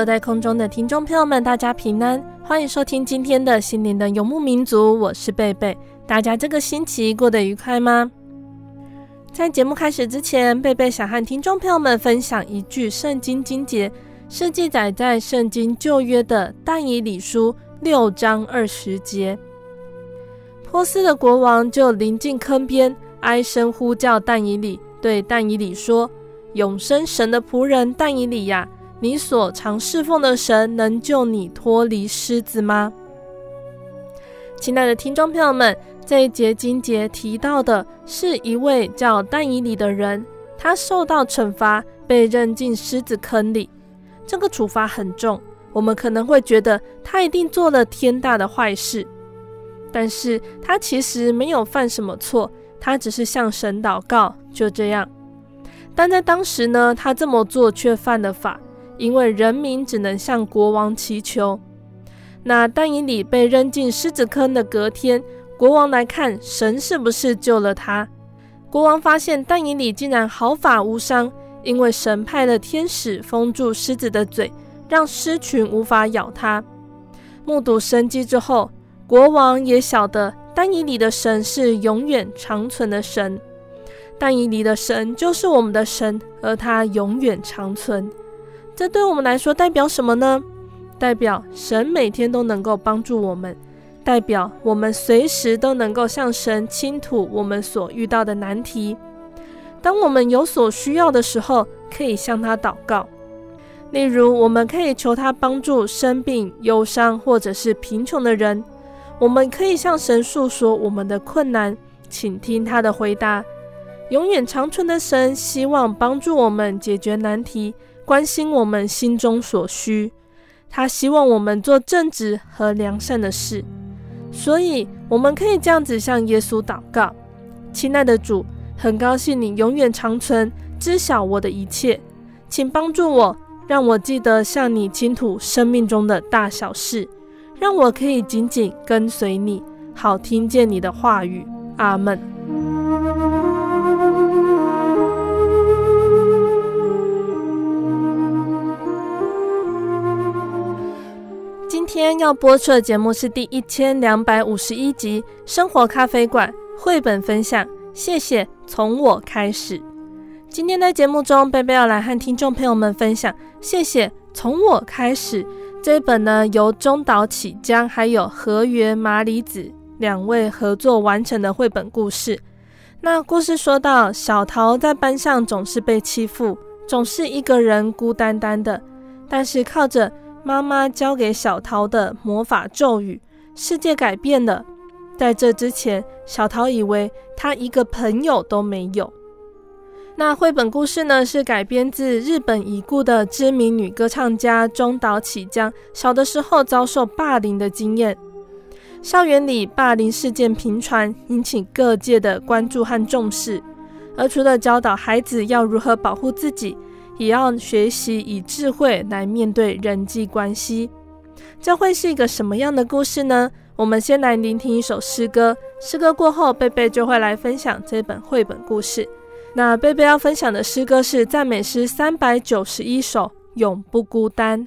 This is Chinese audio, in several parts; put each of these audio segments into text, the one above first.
坐在空中的听众朋友们，大家平安，欢迎收听今天的心灵的游牧民族，我是贝贝。大家这个星期过得愉快吗？在节目开始之前，贝贝想和听众朋友们分享一句圣经经节，是记载在圣经旧约的但以理书六章二十节。波斯的国王就临近坑边，哀声呼叫但以理，对但以理说：“永生神的仆人但以理呀！”你所常侍奉的神能救你脱离狮子吗？亲爱的听众朋友们，这一节经节提到的是一位叫但以理的人，他受到惩罚，被扔进狮子坑里。这个处罚很重，我们可能会觉得他一定做了天大的坏事，但是他其实没有犯什么错，他只是向神祷告，就这样。但在当时呢，他这么做却犯了法。因为人民只能向国王祈求。那但以理被扔进狮子坑的隔天，国王来看神是不是救了他。国王发现但以理竟然毫发无伤，因为神派了天使封住狮子的嘴，让狮群无法咬他。目睹神迹之后，国王也晓得但以理的神是永远长存的神。但以理的神就是我们的神，而他永远长存。这对我们来说代表什么呢？代表神每天都能够帮助我们，代表我们随时都能够向神倾吐我们所遇到的难题。当我们有所需要的时候，可以向他祷告。例如，我们可以求他帮助生病、忧伤或者是贫穷的人。我们可以向神诉说我们的困难，请听他的回答。永远长存的神希望帮助我们解决难题。关心我们心中所需，他希望我们做正直和良善的事，所以我们可以这样子向耶稣祷告：亲爱的主，很高兴你永远长存，知晓我的一切，请帮助我，让我记得向你倾吐生命中的大小事，让我可以紧紧跟随你，好听见你的话语。阿门。今天要播出的节目是第一千两百五十一集《生活咖啡馆》绘本分享。谢谢，从我开始。今天在节目中，贝贝要来和听众朋友们分享《谢谢，从我开始》这一本呢，由中岛启江还有河原麻里子两位合作完成的绘本故事。那故事说到，小桃在班上总是被欺负，总是一个人孤单单的，但是靠着。妈妈教给小桃的魔法咒语，世界改变了。在这之前，小桃以为她一个朋友都没有。那绘本故事呢，是改编自日本已故的知名女歌唱家中岛启江小的时候遭受霸凌的经验。校园里霸凌事件频传，引起各界的关注和重视。而除了教导孩子要如何保护自己，也要学习以智慧来面对人际关系，这会是一个什么样的故事呢？我们先来聆听一首诗歌，诗歌过后，贝贝就会来分享这本绘本故事。那贝贝要分享的诗歌是赞美诗三百九十一首，《永不孤单》。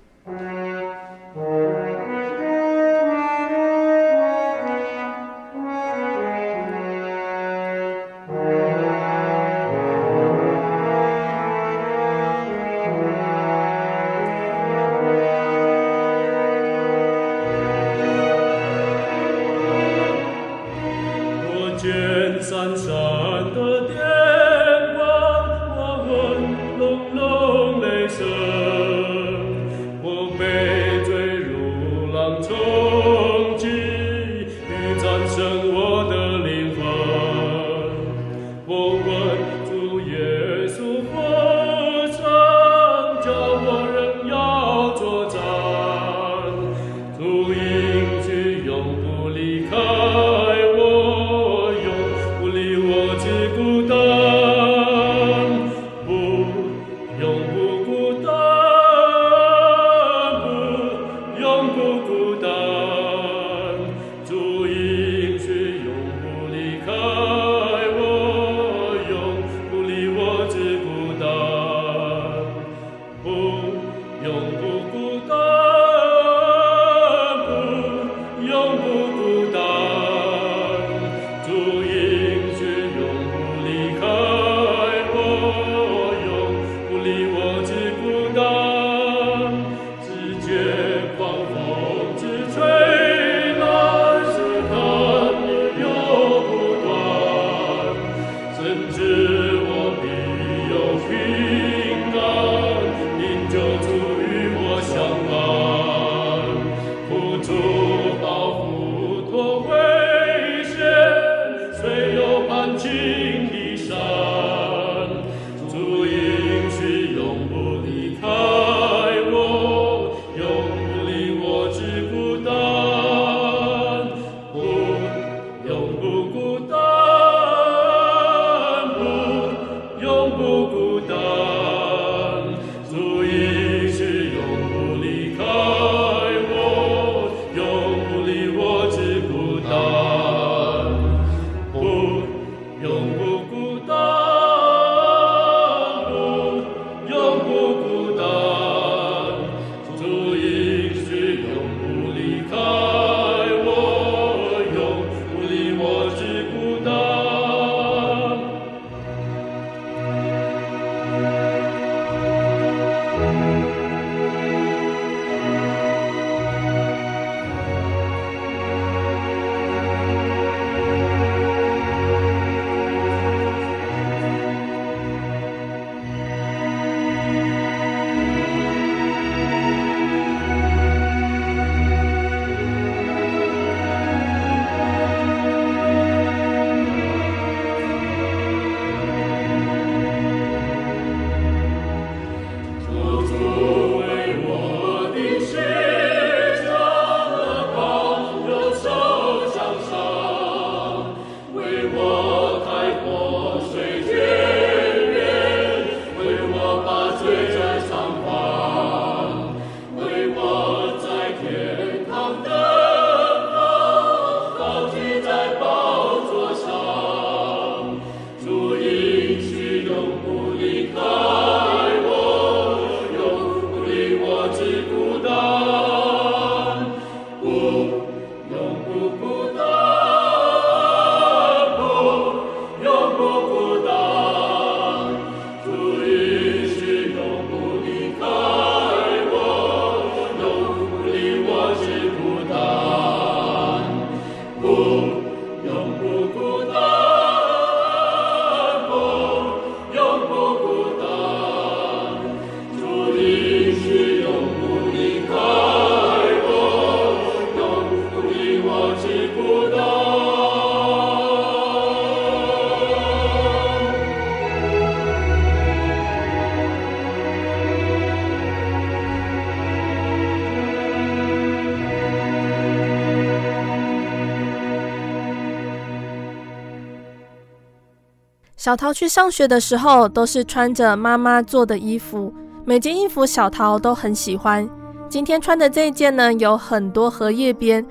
小桃去上学的时候，都是穿着妈妈做的衣服，每件衣服小桃都很喜欢。今天穿的这一件呢，有很多荷叶边，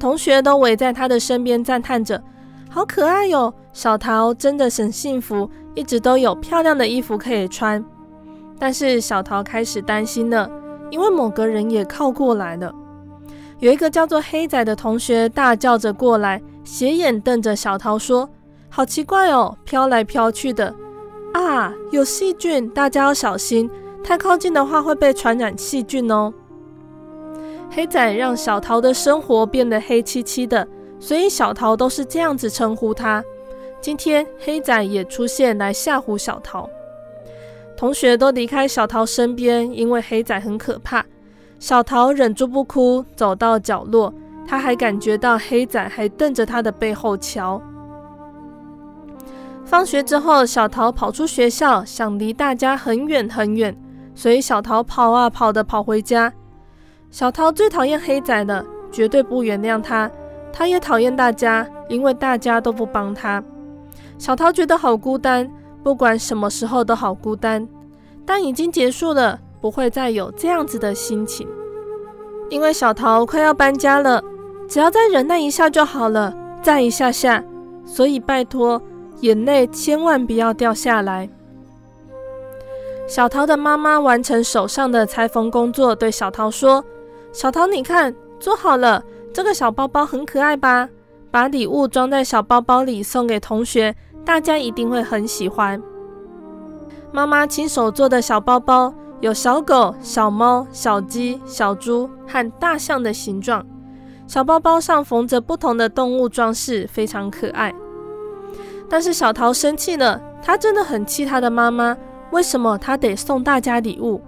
同学都围在她的身边赞叹着：“好可爱哟！小桃真的很幸福，一直都有漂亮的衣服可以穿。但是小桃开始担心了，因为某个人也靠过来了。有一个叫做黑仔的同学大叫着过来，斜眼瞪着小桃说：“好奇怪哦，飘来飘去的啊，有细菌，大家要小心，太靠近的话会被传染细菌哦。”黑仔让小桃的生活变得黑漆漆的，所以小桃都是这样子称呼他。今天黑仔也出现来吓唬小桃。同学都离开小桃身边，因为黑仔很可怕。小桃忍住不哭，走到角落，她还感觉到黑仔还瞪着她的背后瞧。放学之后，小桃跑出学校，想离大家很远很远，所以小桃跑啊跑的跑回家。小桃最讨厌黑仔了，绝对不原谅他。他也讨厌大家，因为大家都不帮他。小桃觉得好孤单。不管什么时候都好孤单，但已经结束了，不会再有这样子的心情。因为小桃快要搬家了，只要再忍耐一下就好了，再一下下。所以拜托，眼泪千万不要掉下来。小桃的妈妈完成手上的裁缝工作，对小桃说：“小桃，你看，做好了，这个小包包很可爱吧？把礼物装在小包包里送给同学。”大家一定会很喜欢。妈妈亲手做的小包包，有小狗、小猫、小鸡、小猪和大象的形状。小包包上缝着不同的动物装饰，非常可爱。但是小桃生气了，她真的很气她的妈妈。为什么她得送大家礼物？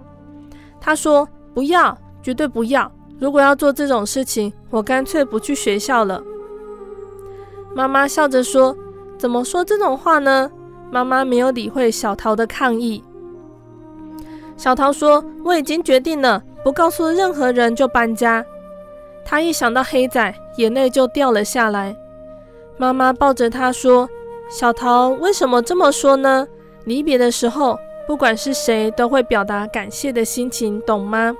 她说：“不要，绝对不要！如果要做这种事情，我干脆不去学校了。”妈妈笑着说。怎么说这种话呢？妈妈没有理会小桃的抗议。小桃说：“我已经决定了，不告诉任何人就搬家。”她一想到黑仔，眼泪就掉了下来。妈妈抱着她说：“小桃，为什么这么说呢？离别的时候，不管是谁，都会表达感谢的心情，懂吗？”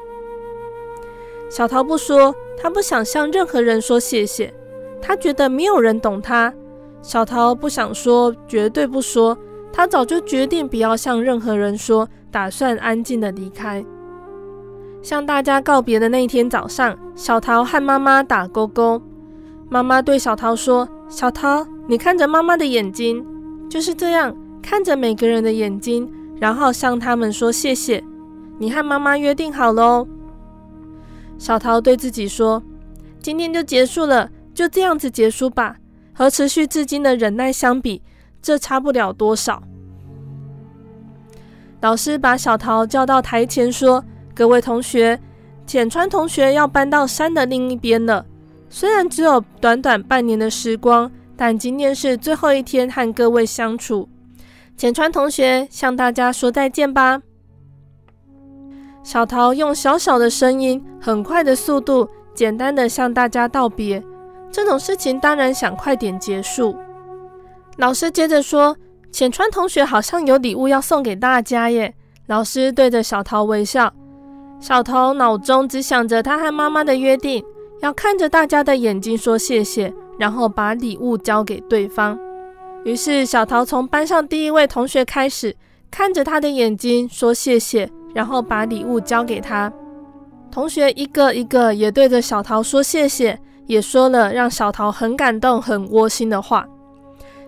小桃不说，她不想向任何人说谢谢，她觉得没有人懂她。小桃不想说，绝对不说。她早就决定不要向任何人说，打算安静地离开。向大家告别的那一天早上，小桃和妈妈打勾勾。妈妈对小桃说：“小桃，你看着妈妈的眼睛，就是这样看着每个人的眼睛，然后向他们说谢谢。你和妈妈约定好喽。”小桃对自己说：“今天就结束了，就这样子结束吧。”和持续至今的忍耐相比，这差不了多少。老师把小桃叫到台前说：“各位同学，浅川同学要搬到山的另一边了。虽然只有短短半年的时光，但今天是最后一天和各位相处。浅川同学向大家说再见吧。”小桃用小小的声音、很快的速度，简单的向大家道别。这种事情当然想快点结束。老师接着说：“浅川同学好像有礼物要送给大家耶。”老师对着小桃微笑。小桃脑中只想着他和妈妈的约定，要看着大家的眼睛说谢谢，然后把礼物交给对方。于是小桃从班上第一位同学开始，看着他的眼睛说谢谢，然后把礼物交给他。同学一个一个也对着小桃说谢谢。也说了让小桃很感动、很窝心的话。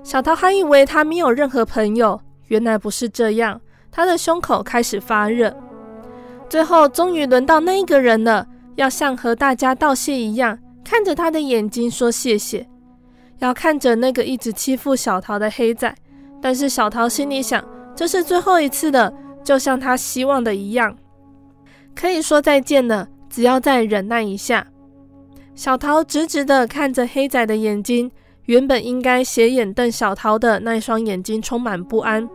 小桃还以为他没有任何朋友，原来不是这样。他的胸口开始发热。最后，终于轮到那个人了，要像和大家道谢一样，看着他的眼睛说谢谢。要看着那个一直欺负小桃的黑仔，但是小桃心里想，这是最后一次了，就像他希望的一样，可以说再见了，只要再忍耐一下。小桃直直地看着黑仔的眼睛，原本应该斜眼瞪小桃的那双眼睛充满不安。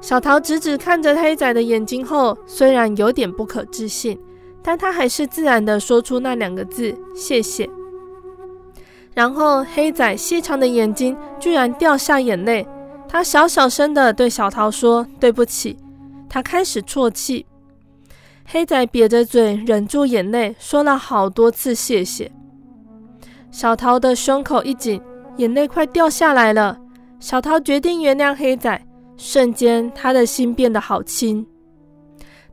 小桃直直看着黑仔的眼睛后，虽然有点不可置信，但他还是自然地说出那两个字：“谢谢。”然后黑仔细长的眼睛居然掉下眼泪，他小小声地对小桃说：“对不起。”他开始啜泣。黑仔瘪着嘴，忍住眼泪，说了好多次谢谢。小桃的胸口一紧，眼泪快掉下来了。小桃决定原谅黑仔，瞬间他的心变得好轻。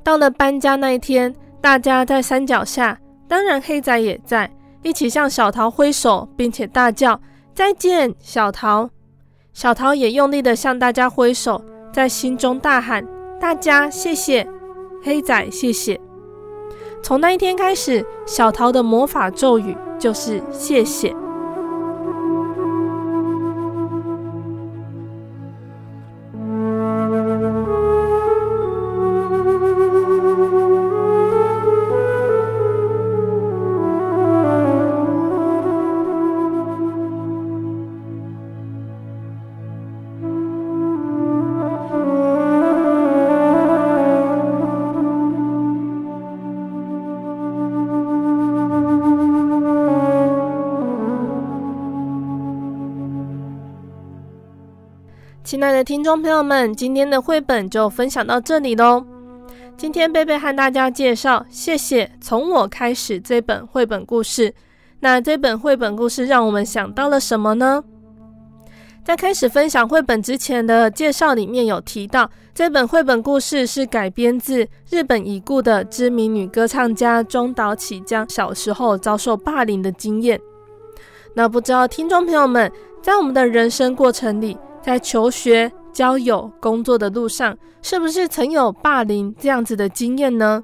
到了搬家那一天，大家在山脚下，当然黑仔也在，一起向小桃挥手，并且大叫再见，小桃。小桃也用力地向大家挥手，在心中大喊：大家谢谢，黑仔谢谢。从那一天开始，小桃的魔法咒语就是谢谢。听众朋友们，今天的绘本就分享到这里喽。今天贝贝和大家介绍，谢谢从我开始这本绘本故事。那这本绘本故事让我们想到了什么呢？在开始分享绘本之前的介绍里面有提到，这本绘本故事是改编自日本已故的知名女歌唱家中岛启江小时候遭受霸凌的经验。那不知道听众朋友们，在我们的人生过程里，在求学、交友、工作的路上，是不是曾有霸凌这样子的经验呢？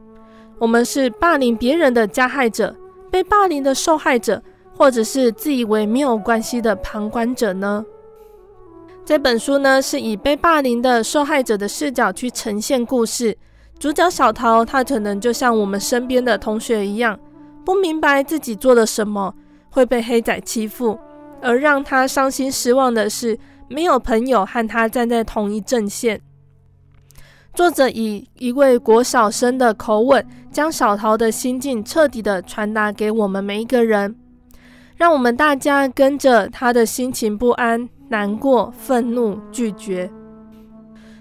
我们是霸凌别人的加害者，被霸凌的受害者，或者是自以为没有关系的旁观者呢？这本书呢，是以被霸凌的受害者的视角去呈现故事。主角小桃，她可能就像我们身边的同学一样，不明白自己做了什么会被黑仔欺负，而让她伤心失望的是，没有朋友和他站在同一阵线。作者以一位国小生的口吻，将小桃的心境彻底的传达给我们每一个人，让我们大家跟着他的心情不安、难过、愤怒、拒绝。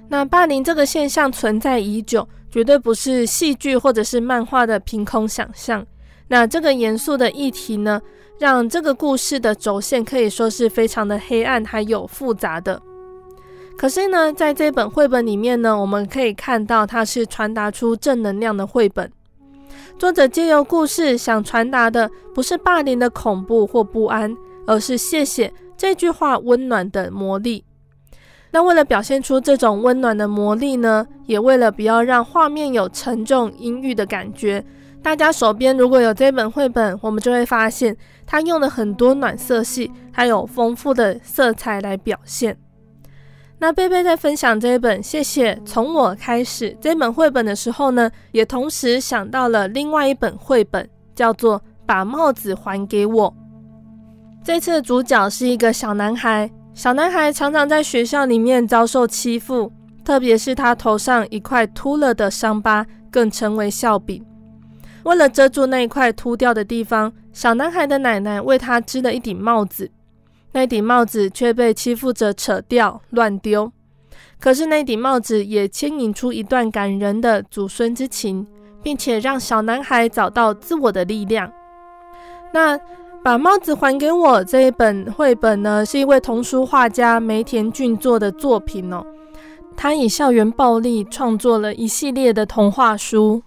那霸凌这个现象存在已久，绝对不是戏剧或者是漫画的凭空想象。那这个严肃的议题呢，让这个故事的轴线可以说是非常的黑暗，还有复杂的。可是呢，在这本绘本里面呢，我们可以看到它是传达出正能量的绘本。作者借由故事想传达的不是霸凌的恐怖或不安，而是谢谢这句话温暖的魔力。那为了表现出这种温暖的魔力呢，也为了不要让画面有沉重阴郁的感觉。大家手边如果有这本绘本，我们就会发现它用了很多暖色系，还有丰富的色彩来表现。那贝贝在分享这一本《谢谢从我开始》这本绘本的时候呢，也同时想到了另外一本绘本，叫做《把帽子还给我》。这次的主角是一个小男孩，小男孩常常在学校里面遭受欺负，特别是他头上一块秃了的伤疤，更成为笑柄。为了遮住那一块秃掉的地方，小男孩的奶奶为他织了一顶帽子。那顶帽子却被欺负者扯掉、乱丢。可是那顶帽子也牵引出一段感人的祖孙之情，并且让小男孩找到自我的力量。那把帽子还给我这一本绘本呢，是一位童书画家梅田俊作的作品哦。他以校园暴力创作了一系列的童话书。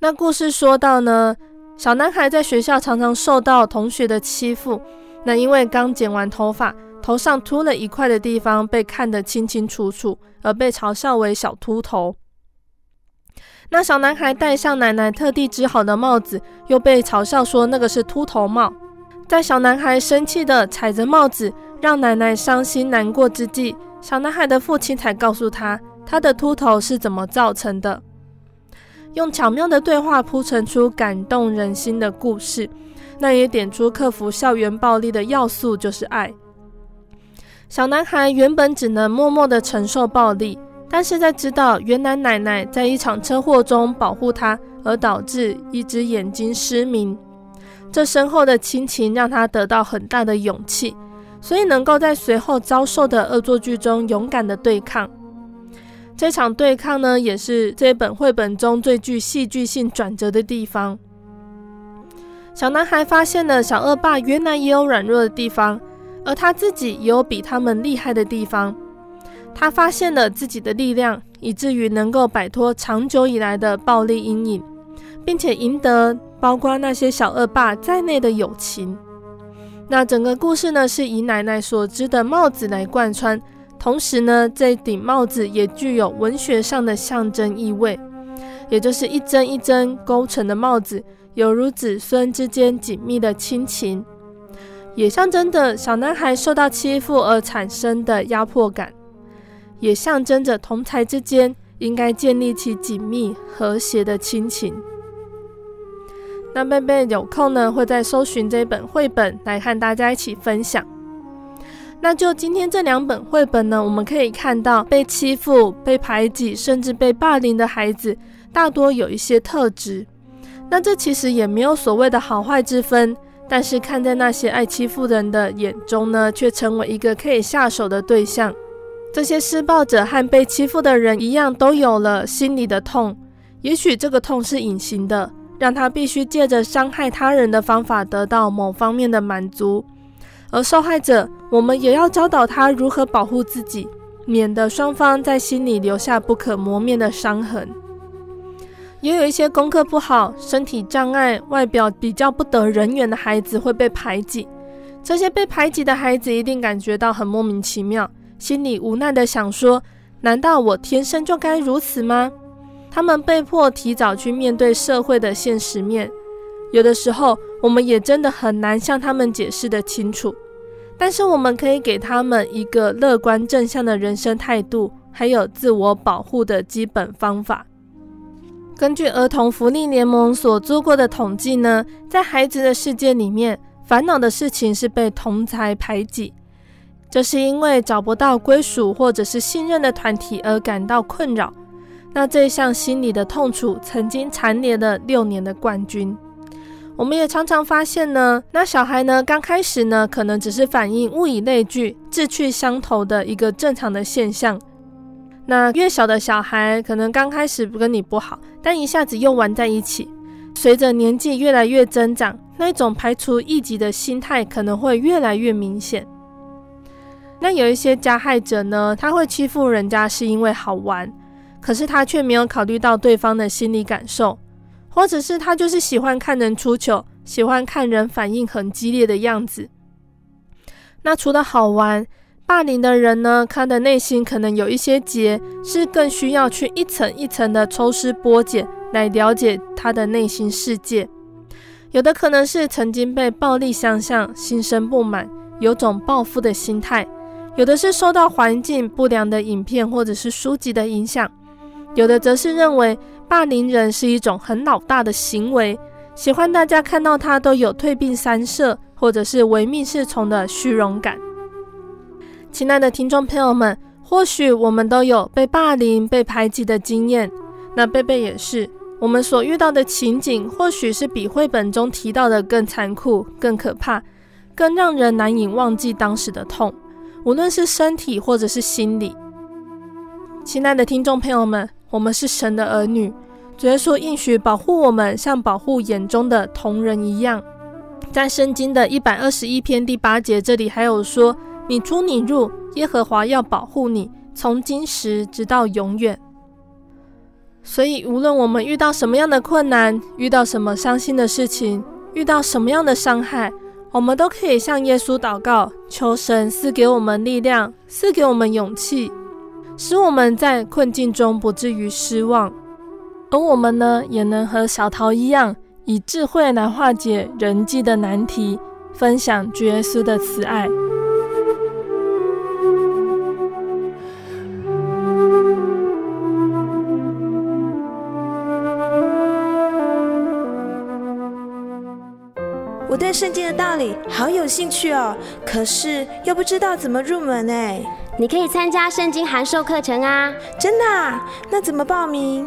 那故事说到呢，小男孩在学校常常受到同学的欺负。那因为刚剪完头发，头上秃了一块的地方被看得清清楚楚，而被嘲笑为小秃头。那小男孩戴上奶奶特地织好的帽子，又被嘲笑说那个是秃头帽。在小男孩生气地踩着帽子，让奶奶伤心难过之际，小男孩的父亲才告诉他，他的秃头是怎么造成的。用巧妙的对话铺陈出感动人心的故事，那也点出克服校园暴力的要素就是爱。小男孩原本只能默默的承受暴力，但是在知道原来奶奶在一场车祸中保护他，而导致一只眼睛失明，这深厚的亲情让他得到很大的勇气，所以能够在随后遭受的恶作剧中勇敢的对抗。这场对抗呢，也是这本绘本中最具戏剧性转折的地方。小男孩发现了小恶霸原来也有软弱的地方，而他自己也有比他们厉害的地方。他发现了自己的力量，以至于能够摆脱长久以来的暴力阴影，并且赢得包括那些小恶霸在内的友情。那整个故事呢，是以奶奶所织的帽子来贯穿，同时呢，这顶帽子也具有文学上的象征意味，也就是一针一针勾成的帽子，犹如子孙之间紧密的亲情，也象征着小男孩受到欺负而产生的压迫感，也象征着同才之间应该建立起紧密和谐的亲情。那贝贝有空呢，会再搜寻这本绘本来和大家一起分享。那就今天这两本绘本呢，我们可以看到被欺负、被排挤，甚至被霸凌的孩子，大多有一些特质。那这其实也没有所谓的好坏之分，但是看在那些爱欺负人的眼中呢，却成为一个可以下手的对象。这些施暴者和被欺负的人一样，都有了心里的痛，也许这个痛是隐形的。让他必须借着伤害他人的方法得到某方面的满足，而受害者，我们也要教导他如何保护自己，免得双方在心里留下不可磨灭的伤痕。也有一些功课不好、身体障碍、外表比较不得人缘的孩子会被排挤，这些被排挤的孩子一定感觉到很莫名其妙，心里无奈的想说：难道我天生就该如此吗？他们被迫提早去面对社会的现实面，有的时候我们也真的很难向他们解释得清楚。但是我们可以给他们一个乐观正向的人生态度，还有自我保护的基本方法。根据儿童福利联盟所做过的统计呢，在孩子的世界里面，烦恼的事情是被同才排挤，这是因为找不到归属或者是信任的团体而感到困扰。那这项心理的痛楚，曾经蝉联了六年的冠军。我们也常常发现呢，那小孩呢，刚开始呢，可能只是反应物以类聚、志趣相投的一个正常的现象。那越小的小孩，可能刚开始不跟你不好，但一下子又玩在一起。随着年纪越来越增长，那种排除异己的心态可能会越来越明显。那有一些加害者呢，他会欺负人家是因为好玩。可是他却没有考虑到对方的心理感受，或者是他就是喜欢看人出糗，喜欢看人反应很激烈的样子。那除了好玩，霸凌的人呢，他的内心可能有一些结，是更需要去一层一层的抽丝剥茧来了解他的内心世界。有的可能是曾经被暴力相向，心生不满，有种报复的心态；有的是受到环境不良的影片或者是书籍的影响。有的则是认为霸凌人是一种很老大的行为，喜欢大家看到他都有退避三舍，或者是唯命是从的虚荣感。亲爱的听众朋友们，或许我们都有被霸凌、被排挤的经验，那贝贝也是。我们所遇到的情景，或许是比绘本中提到的更残酷、更可怕、更让人难以忘记当时的痛，无论是身体或者是心理。亲爱的听众朋友们。我们是神的儿女，耶稣应许保护我们，像保护眼中的瞳人一样。在圣经的一百二十一篇第八节，这里还有说：“你出你入，耶和华要保护你，从今时直到永远。”所以，无论我们遇到什么样的困难，遇到什么伤心的事情，遇到什么样的伤害，我们都可以向耶稣祷告，求神赐给我们力量，赐给我们勇气。使我们在困境中不至于失望，而我们呢，也能和小桃一样，以智慧来化解人际的难题，分享主耶稣的慈爱。我对圣经的道理好有兴趣哦，可是又不知道怎么入门哎。你可以参加圣经函授课程啊！真的啊？那怎么报名？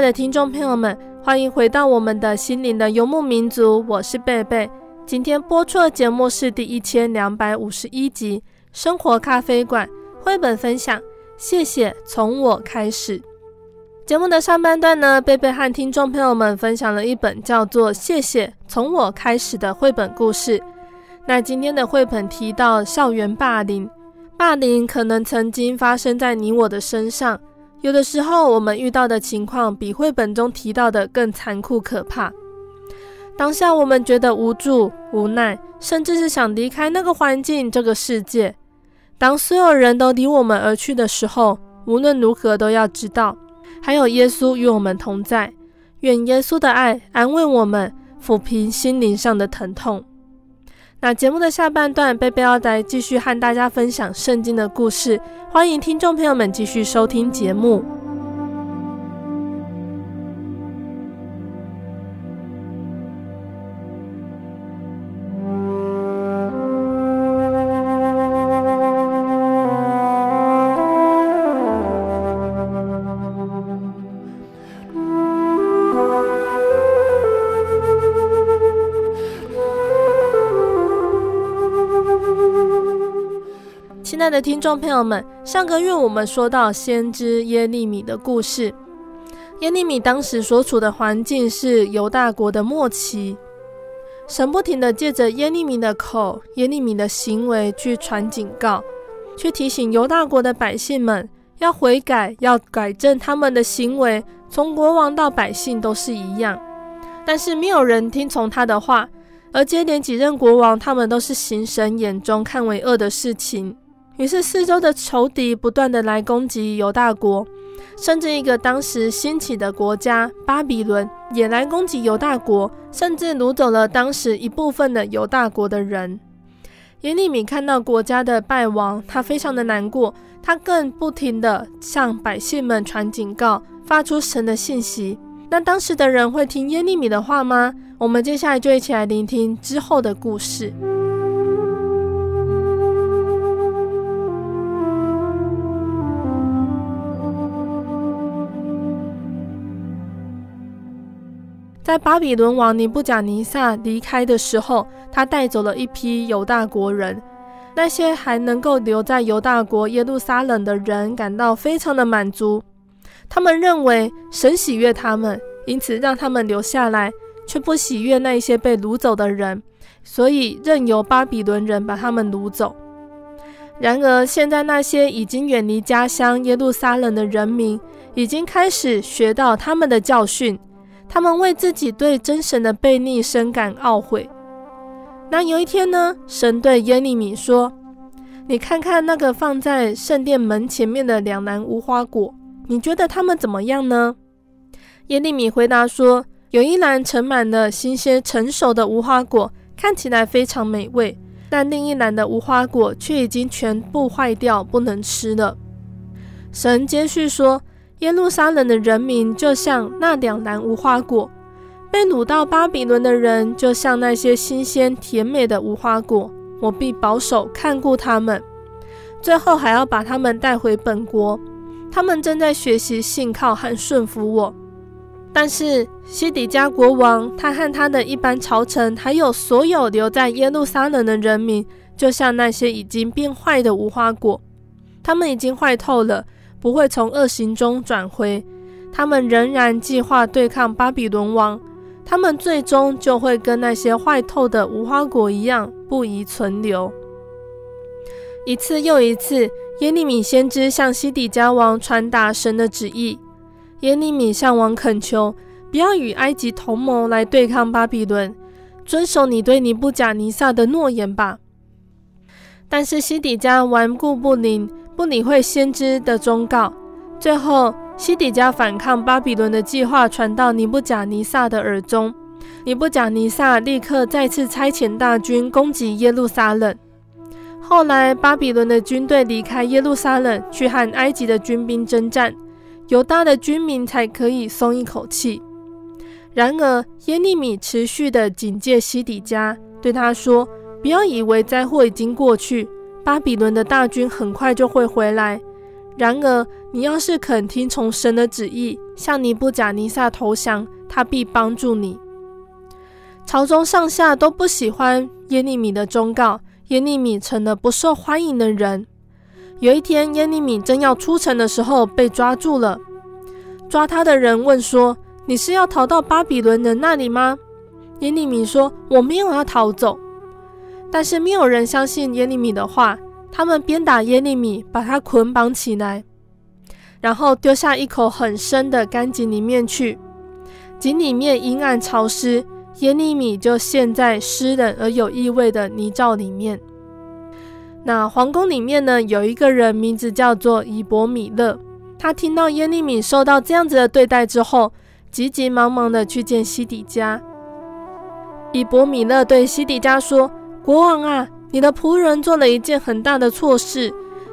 爱的听众朋友们，欢迎回到我们的心灵的游牧民族，我是贝贝。今天播出的节目是第一千两百五十一集《生活咖啡馆》绘本分享。谢谢，从我开始。节目的上半段呢，贝贝和听众朋友们分享了一本叫做《谢谢，从我开始》的绘本故事。那今天的绘本提到校园霸凌，霸凌可能曾经发生在你我的身上。有的时候，我们遇到的情况比绘本中提到的更残酷可怕。当下，我们觉得无助、无奈，甚至是想离开那个环境、这个世界。当所有人都离我们而去的时候，无论如何都要知道，还有耶稣与我们同在。愿耶稣的爱安慰我们，抚平心灵上的疼痛。那节目的下半段，贝贝要来继续和大家分享圣经的故事，欢迎听众朋友们继续收听节目。爱的听众朋友们，上个月我们说到先知耶利米的故事。耶利米当时所处的环境是犹大国的末期，神不停地借着耶利米的口、耶利米的行为去传警告，去提醒犹大国的百姓们要悔改，要改正他们的行为，从国王到百姓都是一样。但是没有人听从他的话，而接连几任国王，他们都是行神眼中看为恶的事情。于是，四周的仇敌不断地来攻击犹大国，甚至一个当时兴起的国家巴比伦也来攻击犹大国，甚至掳走了当时一部分的犹大国的人。耶利米看到国家的败亡，他非常的难过，他更不停地向百姓们传警告，发出神的信息。那当时的人会听耶利米的话吗？我们接下来就一起来聆听之后的故事。在巴比伦王尼布甲尼撒离开的时候，他带走了一批犹大国人。那些还能够留在犹大国耶路撒冷的人感到非常的满足。他们认为神喜悦他们，因此让他们留下来，却不喜悦那些被掳走的人，所以任由巴比伦人把他们掳走。然而，现在那些已经远离家乡耶路撒冷的人民，已经开始学到他们的教训。他们为自己对真神的悖逆深感懊悔。那有一天呢，神对耶利米说：“你看看那个放在圣殿门前面的两篮无花果，你觉得它们怎么样呢？”耶利米回答说：“有一篮盛满了新鲜成熟的无花果，看起来非常美味；但另一篮的无花果却已经全部坏掉，不能吃了。”神接续说。耶路撒冷的人民就像那两篮无花果，被掳到巴比伦的人就像那些新鲜甜美的无花果，我必保守看顾他们，最后还要把他们带回本国。他们正在学习信靠和顺服我。但是西底家国王，他和他的一般朝臣，还有所有留在耶路撒冷的人民，就像那些已经变坏的无花果，他们已经坏透了。不会从恶行中转回，他们仍然计划对抗巴比伦王，他们最终就会跟那些坏透的无花果一样不宜存留。一次又一次，耶利米先知向西底家王传达神的旨意。耶利米向王恳求，不要与埃及同盟来对抗巴比伦，遵守你对尼布甲尼撒的诺言吧。”但是西底家顽固不灵，不理会先知的忠告。最后，西底家反抗巴比伦的计划传到尼布甲尼撒的耳中，尼布甲尼撒立刻再次差遣大军攻击耶路撒冷。后来，巴比伦的军队离开耶路撒冷，去和埃及的军兵征战，犹大的军民才可以松一口气。然而，耶利米持续地警戒西底家，对他说。不要以为灾祸已经过去，巴比伦的大军很快就会回来。然而，你要是肯听从神的旨意，向尼布甲尼撒投降，他必帮助你。朝中上下都不喜欢耶利米的忠告，耶利米成了不受欢迎的人。有一天，耶利米正要出城的时候，被抓住了。抓他的人问说：“你是要逃到巴比伦人那里吗？”耶利米说：“我没有要逃走。”但是没有人相信耶利米的话，他们鞭打耶利米，把他捆绑起来，然后丢下一口很深的干井里面去。井里面阴暗潮湿，耶利米就陷在湿冷而有异味的泥沼里面。那皇宫里面呢，有一个人名字叫做以伯米勒，他听到耶利米受到这样子的对待之后，急急忙忙的去见西底家。以伯米勒对西底家说。国王啊，你的仆人做了一件很大的错事。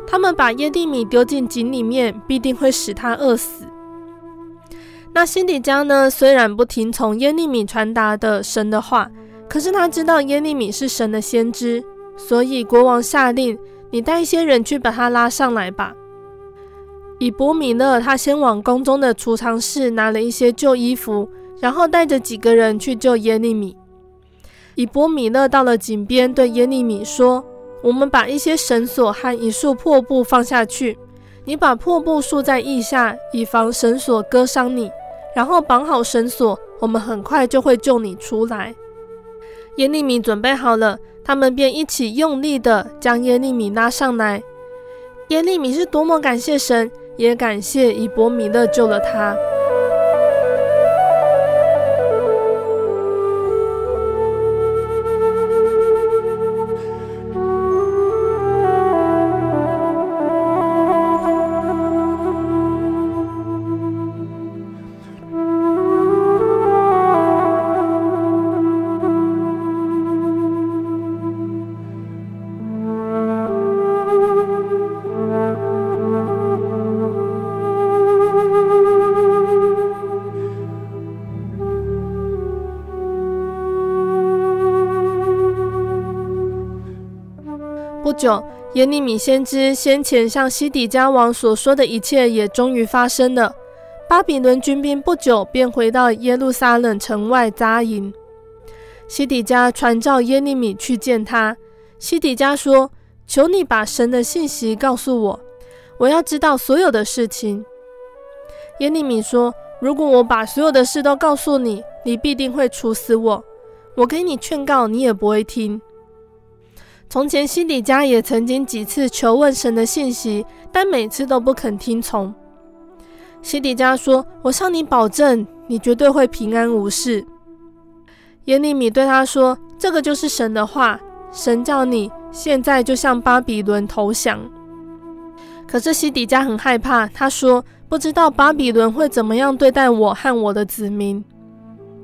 他们把耶利米丢进井里面，必定会使他饿死。那辛底加呢？虽然不听从耶利米传达的神的话，可是他知道耶利米是神的先知，所以国王下令：你带一些人去把他拉上来吧。以伯米勒他先往宫中的储藏室拿了一些旧衣服，然后带着几个人去救耶利米。以伯米勒到了井边，对耶利米说：“我们把一些绳索和一束破布放下去，你把破布束在腋下，以防绳索割伤你。然后绑好绳索，我们很快就会救你出来。”耶利米准备好了，他们便一起用力地将耶利米拉上来。耶利米是多么感谢神，也感谢以伯米勒救了他。久，耶利米先知先前向西底家王所说的一切也终于发生了。巴比伦军兵不久便回到耶路撒冷城外扎营。西底家传召耶利米去见他。西底家说：“求你把神的信息告诉我，我要知道所有的事情。”耶利米说：“如果我把所有的事都告诉你，你必定会处死我。我给你劝告，你也不会听。”从前西底家也曾经几次求问神的信息，但每次都不肯听从。西底家说：“我向你保证，你绝对会平安无事。”耶利米对他说：“这个就是神的话，神叫你现在就向巴比伦投降。”可是西底家很害怕，他说：“不知道巴比伦会怎么样对待我和我的子民。”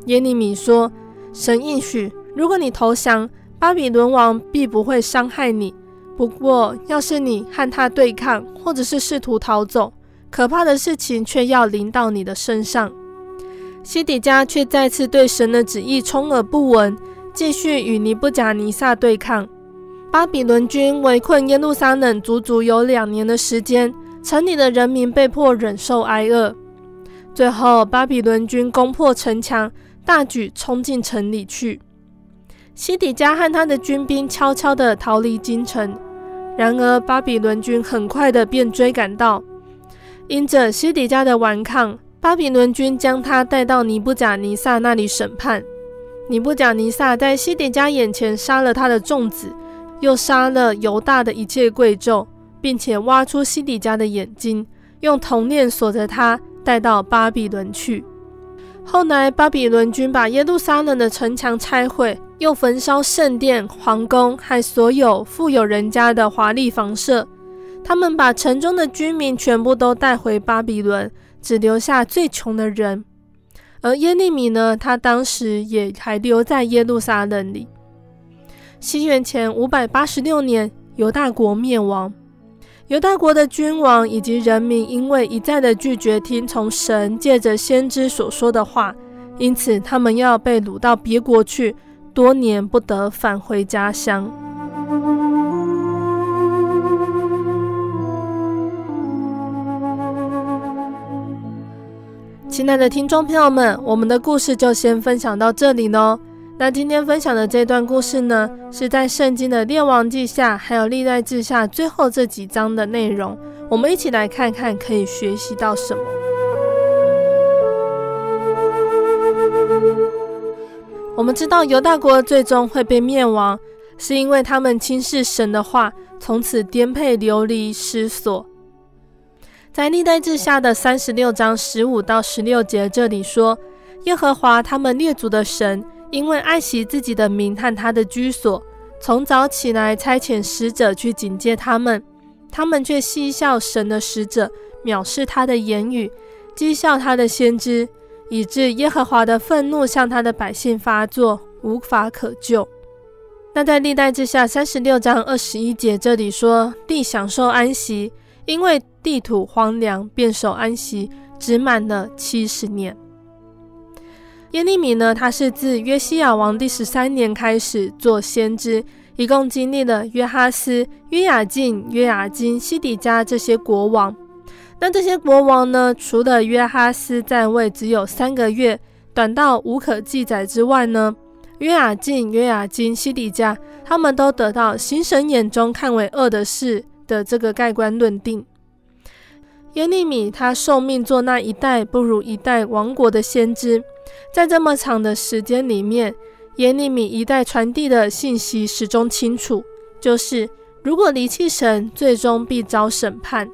耶利米说：“神应许，如果你投降。”巴比伦王必不会伤害你。不过，要是你和他对抗，或者是试图逃走，可怕的事情却要临到你的身上。西底家却再次对神的旨意充耳不闻，继续与尼布甲尼撒对抗。巴比伦军围困耶路撒冷足足有两年的时间，城里的人民被迫忍受挨饿。最后，巴比伦军攻破城墙，大举冲进城里去。西底家和他的军兵悄悄地逃离京城，然而巴比伦军很快地便追赶到。因着西底家的顽抗，巴比伦军将他带到尼布甲尼撒那里审判。尼布甲尼撒在西底家眼前杀了他的众子，又杀了犹大的一切贵胄，并且挖出西底家的眼睛，用铜链锁着他，带到巴比伦去。后来巴比伦军把耶路撒冷的城墙拆毁。又焚烧圣殿、皇宫和所有富有人家的华丽房舍。他们把城中的居民全部都带回巴比伦，只留下最穷的人。而耶利米呢，他当时也还留在耶路撒冷里。西元前五百八十六年，犹大国灭亡。犹大国的君王以及人民因为一再的拒绝听从神借着先知所说的话，因此他们要被掳到别国去。多年不得返回家乡。亲爱的听众朋友们，我们的故事就先分享到这里喽。那今天分享的这段故事呢，是在圣经的列王记下还有历代志下最后这几章的内容。我们一起来看看可以学习到什么。我们知道犹大国最终会被灭亡，是因为他们轻视神的话，从此颠沛流离失所。在历代志下的三十六章十五到十六节这里说，耶和华他们列祖的神，因为爱惜自己的名和他的居所，从早起来差遣使者去警戒他们，他们却戏笑神的使者，藐视他的言语，讥笑他的先知。以致耶和华的愤怒向他的百姓发作，无法可救。那在历代志下三十六章二十一节这里说：“地享受安息，因为地土荒凉，便守安息，只满了七十年。”耶利米呢，他是自约西亚王第十三年开始做先知，一共经历了约哈斯、约雅敬、约雅斤、西底家这些国王。那这些国王呢，除了约哈斯在位只有三个月，短到无可记载之外呢，约雅敬、约雅斤、西底家，他们都得到行神眼中看为恶的事的这个盖棺论定。耶利米他受命做那一代不如一代亡国的先知，在这么长的时间里面，耶利米一代传递的信息始终清楚，就是如果离弃神，最终必遭审判。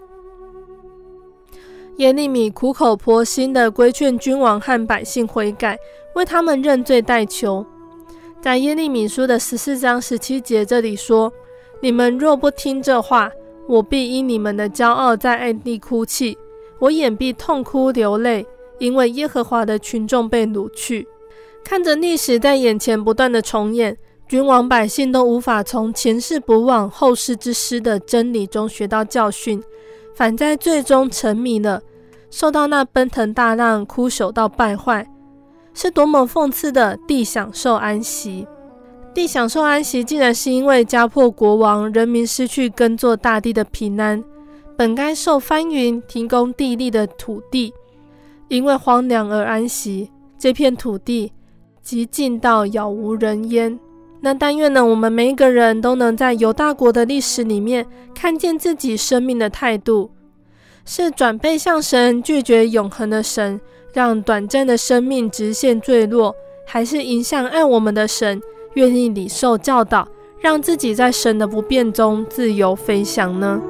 耶利米苦口婆心地规劝君王和百姓悔改，为他们认罪代求。在耶利米书的十四章十七节这里说：“你们若不听这话，我必因你们的骄傲在暗地哭泣，我眼必痛哭流泪，因为耶和华的群众被掳去。”看着历史在眼前不断的重演，君王百姓都无法从前世不忘后世之师的真理中学到教训，反在最终沉迷了。受到那奔腾大浪枯朽到败坏，是多么讽刺的！地享受安息，地享受安息，竟然是因为家破国亡，人民失去耕作大地的平安。本该受翻云提供地利的土地，因为荒凉而安息，这片土地极尽到杳无人烟。那但愿呢，我们每一个人都能在犹大国的历史里面，看见自己生命的态度。是转背向神，拒绝永恒的神，让短暂的生命直线坠落，还是迎向爱我们的神，愿意领受教导，让自己在神的不变中自由飞翔呢？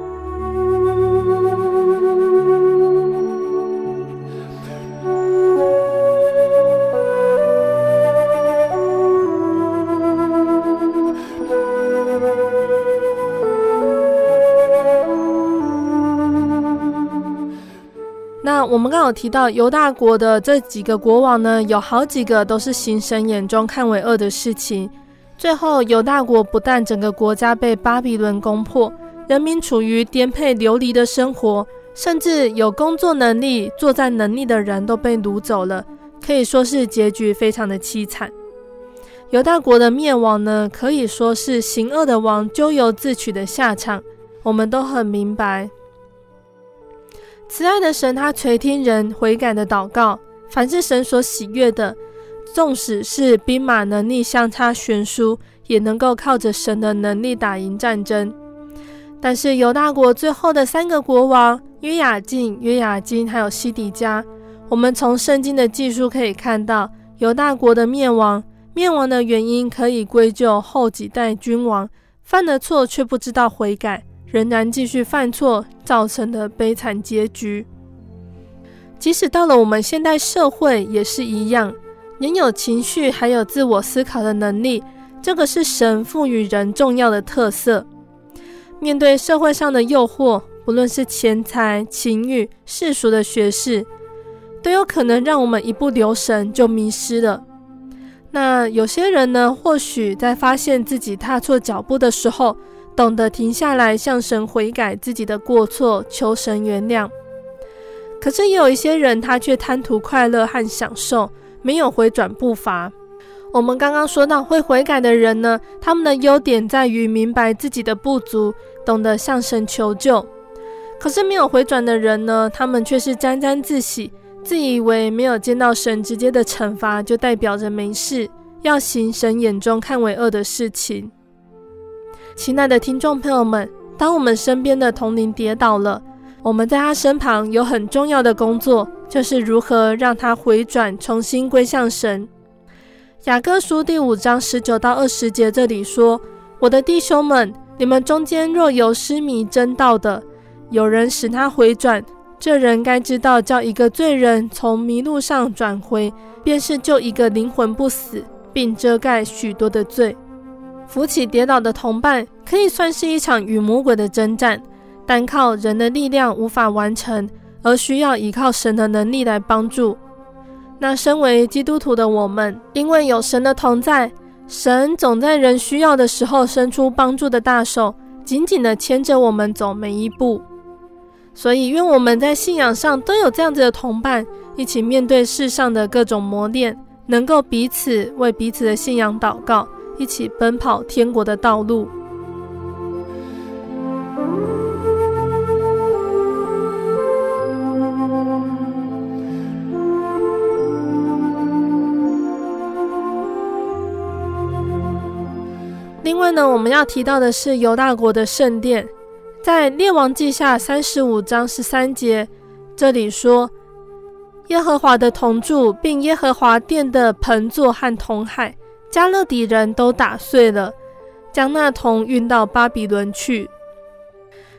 我们刚好提到犹大国的这几个国王呢，有好几个都是行神眼中看为恶的事情。最后，犹大国不但整个国家被巴比伦攻破，人民处于颠沛流离的生活，甚至有工作能力、作战能力的人都被掳走了，可以说是结局非常的凄惨。犹大国的灭亡呢，可以说是行恶的王咎由自取的下场。我们都很明白。慈爱的神，他垂听人悔改的祷告。凡是神所喜悦的，纵使是兵马能力相差悬殊，也能够靠着神的能力打赢战争。但是犹大国最后的三个国王约雅敬、约雅斤还有西底家，我们从圣经的记述可以看到，犹大国的灭亡，灭亡的原因可以归咎后几代君王犯了错却不知道悔改。仍然继续犯错造成的悲惨结局，即使到了我们现代社会也是一样。人有情绪还有自我思考的能力，这个是神赋予人重要的特色。面对社会上的诱惑，不论是钱财、情欲、世俗的学识，都有可能让我们一不留神就迷失了。那有些人呢，或许在发现自己踏错脚步的时候，懂得停下来向神悔改自己的过错，求神原谅。可是也有一些人，他却贪图快乐和享受，没有回转步伐。我们刚刚说到，会悔改的人呢，他们的优点在于明白自己的不足，懂得向神求救。可是没有回转的人呢，他们却是沾沾自喜。自以为没有见到神直接的惩罚，就代表着没事，要行神眼中看为恶的事情。亲爱的听众朋友们，当我们身边的同龄跌倒了，我们在他身旁有很重要的工作，就是如何让他回转，重新归向神。雅各书第五章十九到二十节这里说：“我的弟兄们，你们中间若有失迷真道的，有人使他回转。”这人该知道，叫一个罪人从迷路上转回，便是救一个灵魂不死，并遮盖许多的罪。扶起跌倒的同伴，可以算是一场与魔鬼的征战，单靠人的力量无法完成，而需要依靠神的能力来帮助。那身为基督徒的我们，因为有神的同在，神总在人需要的时候伸出帮助的大手，紧紧地牵着我们走每一步。所以，愿我们在信仰上都有这样子的同伴，一起面对世上的各种磨练，能够彼此为彼此的信仰祷告，一起奔跑天国的道路。另外呢，我们要提到的是犹大国的圣殿。在列王记下三十五章十三节，这里说：耶和华的铜柱，并耶和华殿的盆座和铜海，迦勒底人都打碎了，将那铜运到巴比伦去。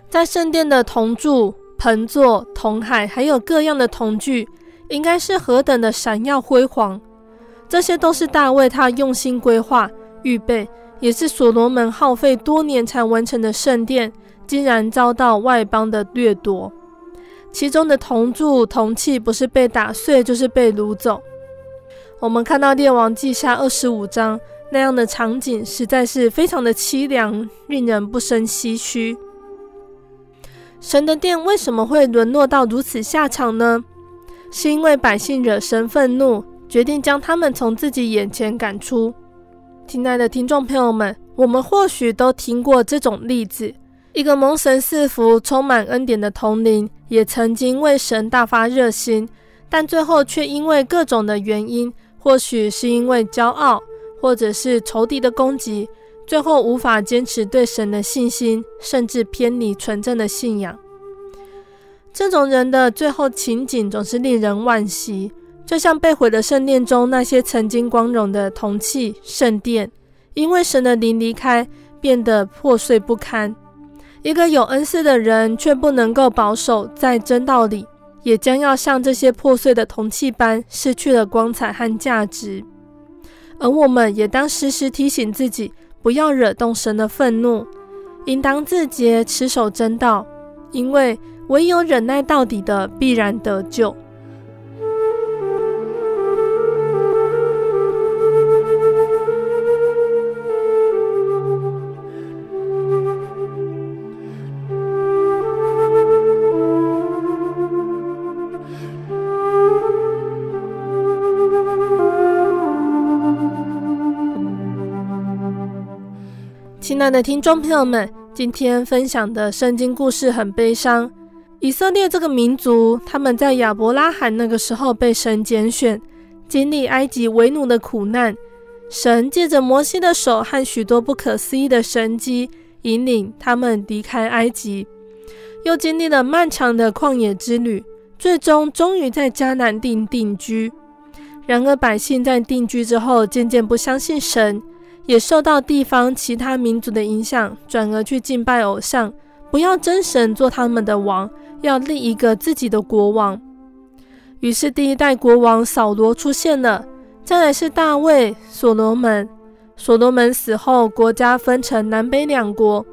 在圣殿的铜柱、盆座、铜海，还有各样的铜具，应该是何等的闪耀辉煌！这些都是大卫他用心规划、预备，也是所罗门耗费多年才完成的圣殿。竟然遭到外邦的掠夺，其中的铜柱、铜器不是被打碎，就是被掳走。我们看到《列王记下》二十五章那样的场景，实在是非常的凄凉，令人不胜唏嘘。神的殿为什么会沦落到如此下场呢？是因为百姓惹神愤怒，决定将他们从自己眼前赶出。亲爱的听众朋友们，我们或许都听过这种例子。一个蒙神赐福、充满恩典的童灵，也曾经为神大发热心，但最后却因为各种的原因，或许是因为骄傲，或者是仇敌的攻击，最后无法坚持对神的信心，甚至偏离纯正的信仰。这种人的最后情景总是令人惋惜，就像被毁的圣殿中那些曾经光荣的铜器、圣殿，因为神的灵离开，变得破碎不堪。一个有恩赐的人，却不能够保守在真道里，也将要像这些破碎的铜器般，失去了光彩和价值。而我们也当时时提醒自己，不要惹动神的愤怒，应当自洁，持守真道，因为唯有忍耐到底的，必然得救。亲爱的听众朋友们，今天分享的圣经故事很悲伤。以色列这个民族，他们在亚伯拉罕那个时候被神拣选，经历埃及为奴的苦难。神借着摩西的手和许多不可思议的神迹，引领他们离开埃及，又经历了漫长的旷野之旅，最终终于在迦南地定居。然而，百姓在定居之后，渐渐不相信神。也受到地方其他民族的影响，转而去敬拜偶像，不要真神做他们的王，要立一个自己的国王。于是第一代国王扫罗出现了，再来是大卫、所罗门。所罗门死后，国家分成南北两国，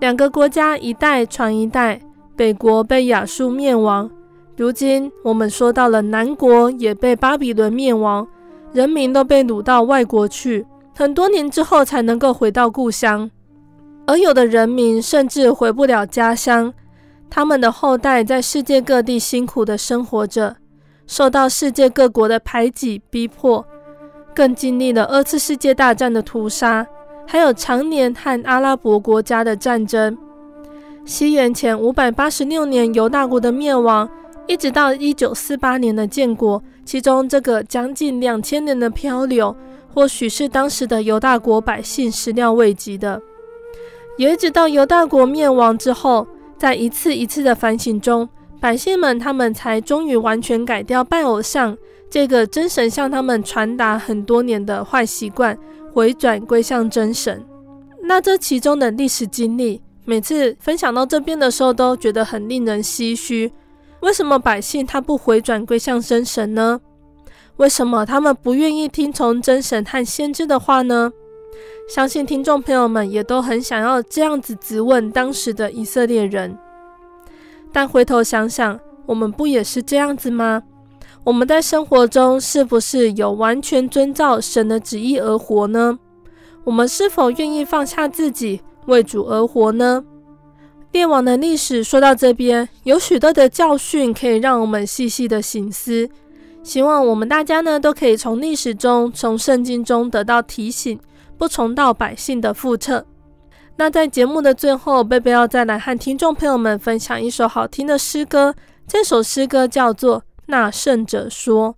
两个国家一代传一代，北国被亚述灭亡。如今我们说到了南国也被巴比伦灭亡，人民都被掳到外国去，很多年之后才能够回到故乡，而有的人民甚至回不了家乡，他们的后代在世界各地辛苦地生活着，受到世界各国的排挤逼迫，更经历了二次世界大战的屠杀，还有常年和阿拉伯国家的战争。西元前五百八十六年犹大国的灭亡。一直到一九四八年的建国，其中这个将近两千年的漂流，或许是当时的犹大国百姓始料未及的。也直到犹大国灭亡之后，在一次一次的反省中，百姓们他们才终于完全改掉拜偶像这个真神向他们传达很多年的坏习惯，回转归向真神。那这其中的历史经历，每次分享到这边的时候，都觉得很令人唏嘘。为什么百姓他不回转归向真神呢？为什么他们不愿意听从真神和先知的话呢？相信听众朋友们也都很想要这样子质问当时的以色列人。但回头想想，我们不也是这样子吗？我们在生活中是不是有完全遵照神的旨意而活呢？我们是否愿意放下自己，为主而活呢？列王的历史说到这边，有许多的教训可以让我们细细的省思。希望我们大家呢，都可以从历史中、从圣经中得到提醒，不重蹈百姓的覆辙。那在节目的最后，贝贝要再来和听众朋友们分享一首好听的诗歌。这首诗歌叫做《那圣者说》。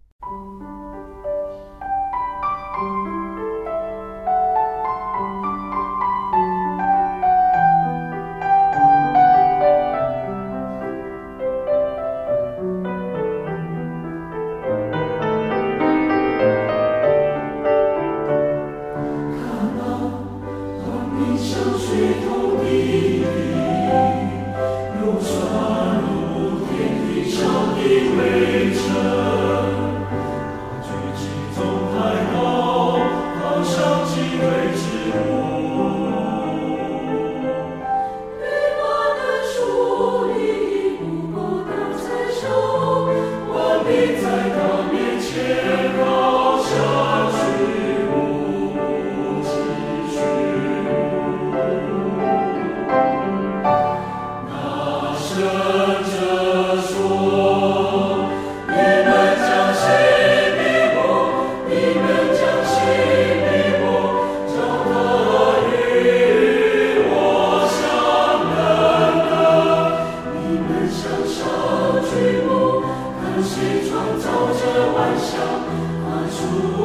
阿主。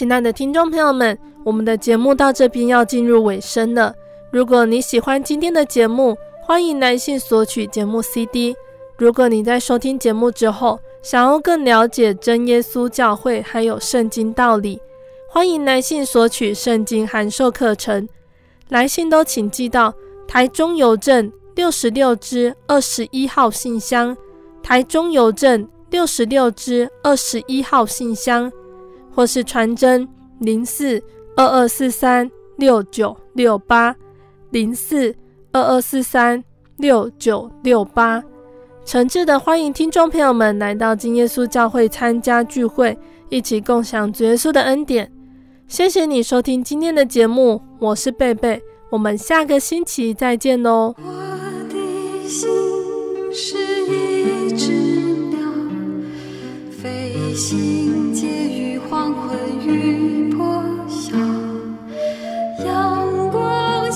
亲爱的听众朋友们，我们的节目到这边要进入尾声了。如果你喜欢今天的节目，欢迎来信索取节目 CD。如果你在收听节目之后，想要更了解真耶稣教会还有圣经道理，欢迎来信索取圣经函授课程。来信都请寄到台中邮政六十六支二十一号信箱，台中邮政六十六支二十一号信箱，或是传真零四二二四三六九六八。零四二二四三六九六八，诚挚的欢迎听众朋友们来到真耶稣教会参加聚会，一起共享主耶稣的恩典。谢谢你收听今天的节目，我是贝贝，我们下个星期再见喽。我的心是一只鸟，飞行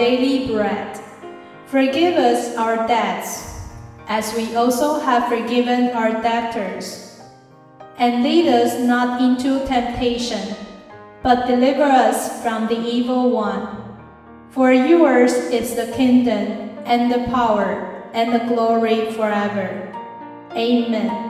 daily bread. Forgive us our debts, as we also have forgiven our debtors. And lead us not into temptation, but deliver us from the evil one. For yours is the kingdom, and the power, and the glory forever. Amen.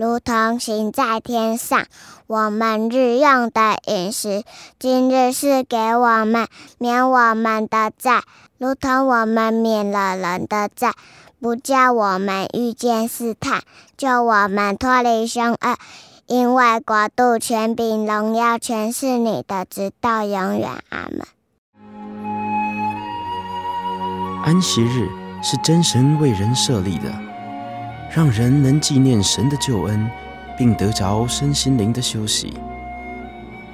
如同行在天上。我们日用的饮食，今日是给我们，免我们的债，如同我们免了人的债，不叫我们遇见试探，救我们脱离凶恶。因为国度、权柄、荣耀，全是你的，直到永远。阿门。安息日是真神为人设立的，让人能纪念神的救恩，并得着身心灵的休息。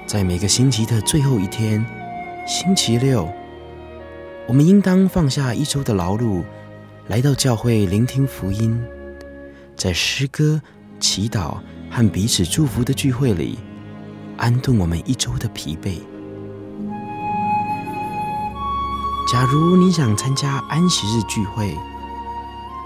在每个星期的最后一天，星期六，我们应当放下一周的劳碌，来到教会聆听福音，在诗歌、祈祷。和彼此祝福的聚会里，安顿我们一周的疲惫。假如你想参加安息日聚会，